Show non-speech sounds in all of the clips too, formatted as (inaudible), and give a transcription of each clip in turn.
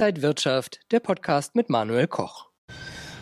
Inside Wirtschaft, der Podcast mit Manuel Koch.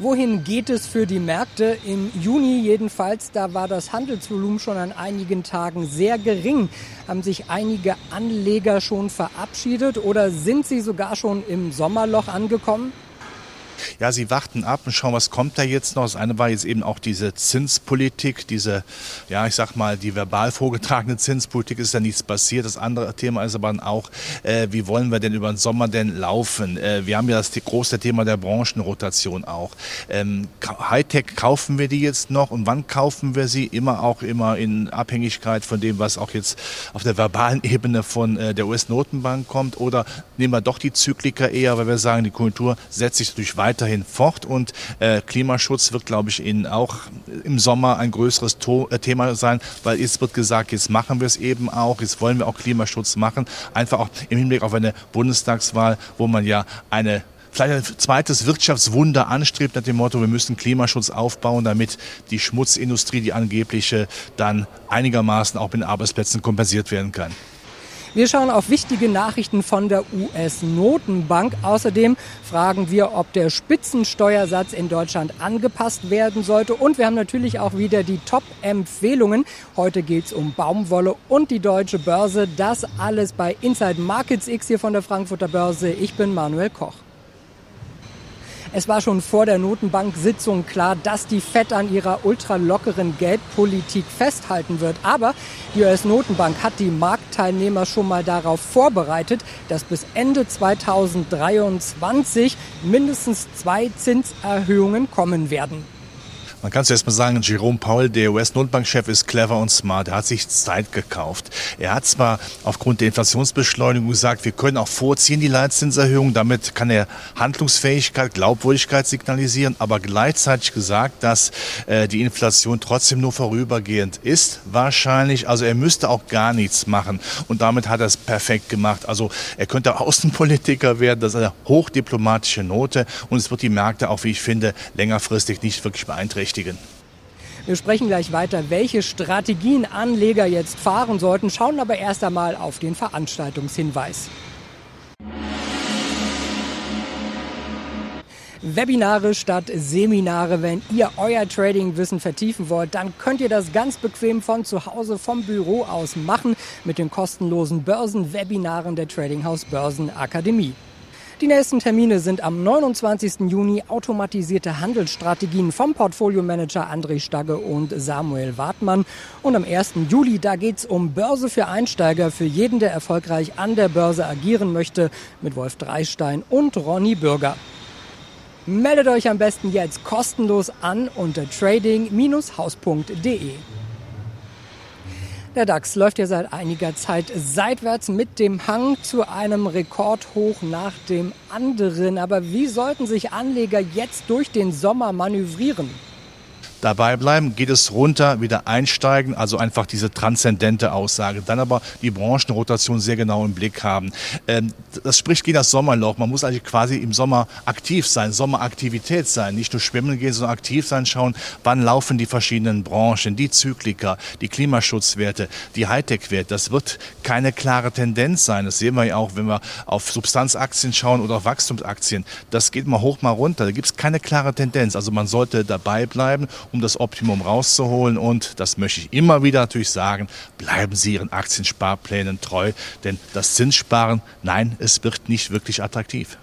Wohin geht es für die Märkte? Im Juni jedenfalls, da war das Handelsvolumen schon an einigen Tagen sehr gering. Haben sich einige Anleger schon verabschiedet oder sind sie sogar schon im Sommerloch angekommen? Ja, sie warten ab und schauen, was kommt da jetzt noch. Das eine war jetzt eben auch diese Zinspolitik, diese, ja, ich sag mal, die verbal vorgetragene Zinspolitik ist ja nichts passiert. Das andere Thema ist aber auch, äh, wie wollen wir denn über den Sommer denn laufen? Äh, wir haben ja das große Thema der Branchenrotation auch. Ähm, Hightech kaufen wir die jetzt noch und wann kaufen wir sie? Immer auch immer in Abhängigkeit von dem, was auch jetzt auf der verbalen Ebene von äh, der US-Notenbank kommt oder nehmen wir doch die Zykliker eher, weil wir sagen, die Konjunktur setzt sich durch weiterhin fort und äh, Klimaschutz wird, glaube ich, in, auch im Sommer ein größeres to äh, Thema sein, weil jetzt wird gesagt, jetzt machen wir es eben auch, jetzt wollen wir auch Klimaschutz machen, einfach auch im Hinblick auf eine Bundestagswahl, wo man ja eine vielleicht ein zweites Wirtschaftswunder anstrebt, nach dem Motto, wir müssen Klimaschutz aufbauen, damit die Schmutzindustrie, die angebliche, dann einigermaßen auch mit Arbeitsplätzen kompensiert werden kann. Wir schauen auf wichtige Nachrichten von der US-Notenbank. Außerdem fragen wir, ob der Spitzensteuersatz in Deutschland angepasst werden sollte. Und wir haben natürlich auch wieder die Top-Empfehlungen. Heute geht es um Baumwolle und die deutsche Börse. Das alles bei Inside Markets X hier von der Frankfurter Börse. Ich bin Manuel Koch. Es war schon vor der Notenbank-Sitzung klar, dass die FED an ihrer ultralockeren Geldpolitik festhalten wird. Aber die US-Notenbank hat die Marktteilnehmer schon mal darauf vorbereitet, dass bis Ende 2023 mindestens zwei Zinserhöhungen kommen werden. Man kann zuerst mal sagen, Jerome Powell, der US-Notenbankchef, ist clever und smart. Er hat sich Zeit gekauft. Er hat zwar aufgrund der Inflationsbeschleunigung gesagt, wir können auch vorziehen die Leitzinserhöhung. Damit kann er Handlungsfähigkeit, Glaubwürdigkeit signalisieren, aber gleichzeitig gesagt, dass äh, die Inflation trotzdem nur vorübergehend ist, wahrscheinlich. Also er müsste auch gar nichts machen. Und damit hat er es perfekt gemacht. Also er könnte (laughs) Außenpolitiker werden. Das ist eine hochdiplomatische Note. Und es wird die Märkte auch, wie ich finde, längerfristig nicht wirklich beeinträchtigen berücksichtigen. Wir sprechen gleich weiter, welche Strategien Anleger jetzt fahren sollten, schauen aber erst einmal auf den Veranstaltungshinweis. Webinare statt Seminare. Wenn ihr euer Trading-Wissen vertiefen wollt, dann könnt ihr das ganz bequem von zu Hause vom Büro aus machen mit den kostenlosen Börsenwebinaren der Trading House Börsenakademie. Die nächsten Termine sind am 29. Juni automatisierte Handelsstrategien vom Portfolio-Manager André Stagge und Samuel Wartmann. Und am 1. Juli, da geht's um Börse für Einsteiger, für jeden, der erfolgreich an der Börse agieren möchte, mit Wolf Dreistein und Ronny Bürger. Meldet euch am besten jetzt kostenlos an unter trading-haus.de. Der DAX läuft ja seit einiger Zeit seitwärts mit dem Hang zu einem Rekordhoch nach dem anderen. Aber wie sollten sich Anleger jetzt durch den Sommer manövrieren? Dabei bleiben, geht es runter, wieder einsteigen, also einfach diese transzendente Aussage. Dann aber die Branchenrotation sehr genau im Blick haben. Ähm, das spricht gegen das Sommerloch. Man muss eigentlich quasi im Sommer aktiv sein, Sommeraktivität sein, nicht nur schwimmen gehen, sondern aktiv sein, schauen, wann laufen die verschiedenen Branchen, die Zyklika, die Klimaschutzwerte, die Hightech-Werte. Das wird keine klare Tendenz sein. Das sehen wir ja auch, wenn wir auf Substanzaktien schauen oder auf Wachstumsaktien. Das geht mal hoch, mal runter. Da gibt es keine klare Tendenz. Also man sollte dabei bleiben um das Optimum rauszuholen. Und das möchte ich immer wieder natürlich sagen, bleiben Sie Ihren Aktiensparplänen treu, denn das Zinssparen, nein, es wird nicht wirklich attraktiv.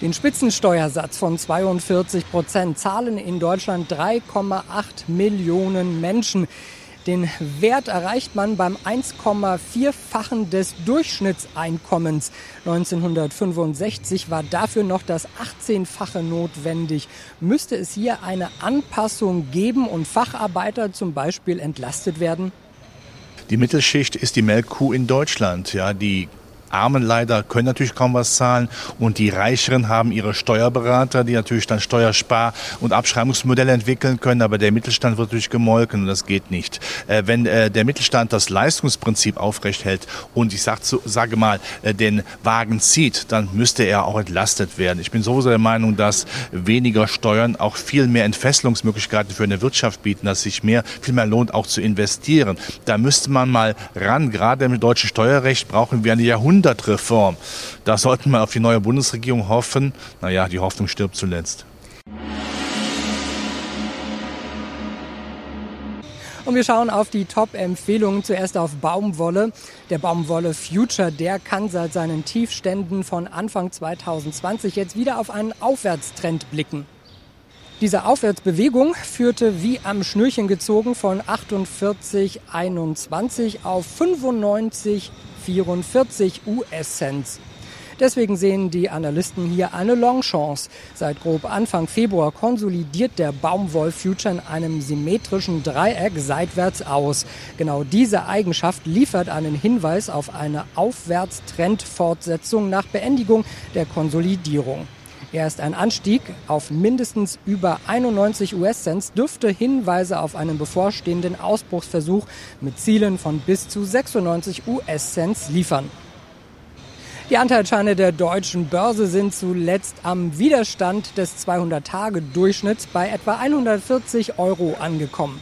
Den Spitzensteuersatz von 42 Prozent zahlen in Deutschland 3,8 Millionen Menschen. Den Wert erreicht man beim 1,4-fachen des Durchschnittseinkommens. 1965 war dafür noch das 18-fache notwendig. Müsste es hier eine Anpassung geben und Facharbeiter zum Beispiel entlastet werden? Die Mittelschicht ist die Melkkuh in Deutschland. Ja, die Armen leider können natürlich kaum was zahlen und die Reicheren haben ihre Steuerberater, die natürlich dann Steuerspar- und Abschreibungsmodelle entwickeln können, aber der Mittelstand wird natürlich gemolken und das geht nicht. Äh, wenn äh, der Mittelstand das Leistungsprinzip aufrecht hält und ich sag, sage mal, äh, den Wagen zieht, dann müsste er auch entlastet werden. Ich bin sowieso der Meinung, dass weniger Steuern auch viel mehr Entfesselungsmöglichkeiten für eine Wirtschaft bieten, dass sich mehr, viel mehr lohnt, auch zu investieren. Da müsste man mal ran. Gerade im deutschen Steuerrecht brauchen wir eine Jahrhundert Jahrhundertreform. Da sollten wir auf die neue Bundesregierung hoffen. Naja, die Hoffnung stirbt zuletzt. Und wir schauen auf die Top-Empfehlungen. Zuerst auf Baumwolle. Der Baumwolle Future, der kann seit seinen Tiefständen von Anfang 2020 jetzt wieder auf einen Aufwärtstrend blicken. Diese Aufwärtsbewegung führte wie am Schnürchen gezogen von 48,21 auf 95,44 US-Cents. Deswegen sehen die Analysten hier eine Longchance. Seit grob Anfang Februar konsolidiert der Baumwoll-Future in einem symmetrischen Dreieck seitwärts aus. Genau diese Eigenschaft liefert einen Hinweis auf eine Aufwärtstrendfortsetzung nach Beendigung der Konsolidierung. Erst ein Anstieg auf mindestens über 91 US-Cents dürfte Hinweise auf einen bevorstehenden Ausbruchsversuch mit Zielen von bis zu 96 US-Cents liefern. Die Anteilsscheine der deutschen Börse sind zuletzt am Widerstand des 200-Tage-Durchschnitts bei etwa 140 Euro angekommen.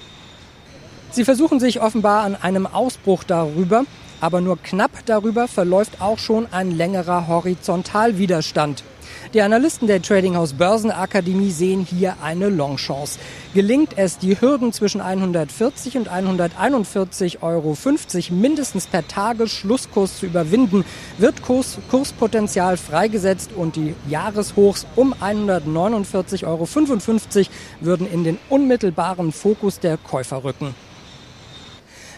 Sie versuchen sich offenbar an einem Ausbruch darüber, aber nur knapp darüber verläuft auch schon ein längerer Horizontalwiderstand. Die Analysten der Tradinghouse Börsenakademie sehen hier eine Longchance. Gelingt es, die Hürden zwischen 140 und 141,50 Euro mindestens per Tagesschlusskurs zu überwinden, wird Kurs, Kurspotenzial freigesetzt und die Jahreshochs um 149,55 Euro würden in den unmittelbaren Fokus der Käufer rücken.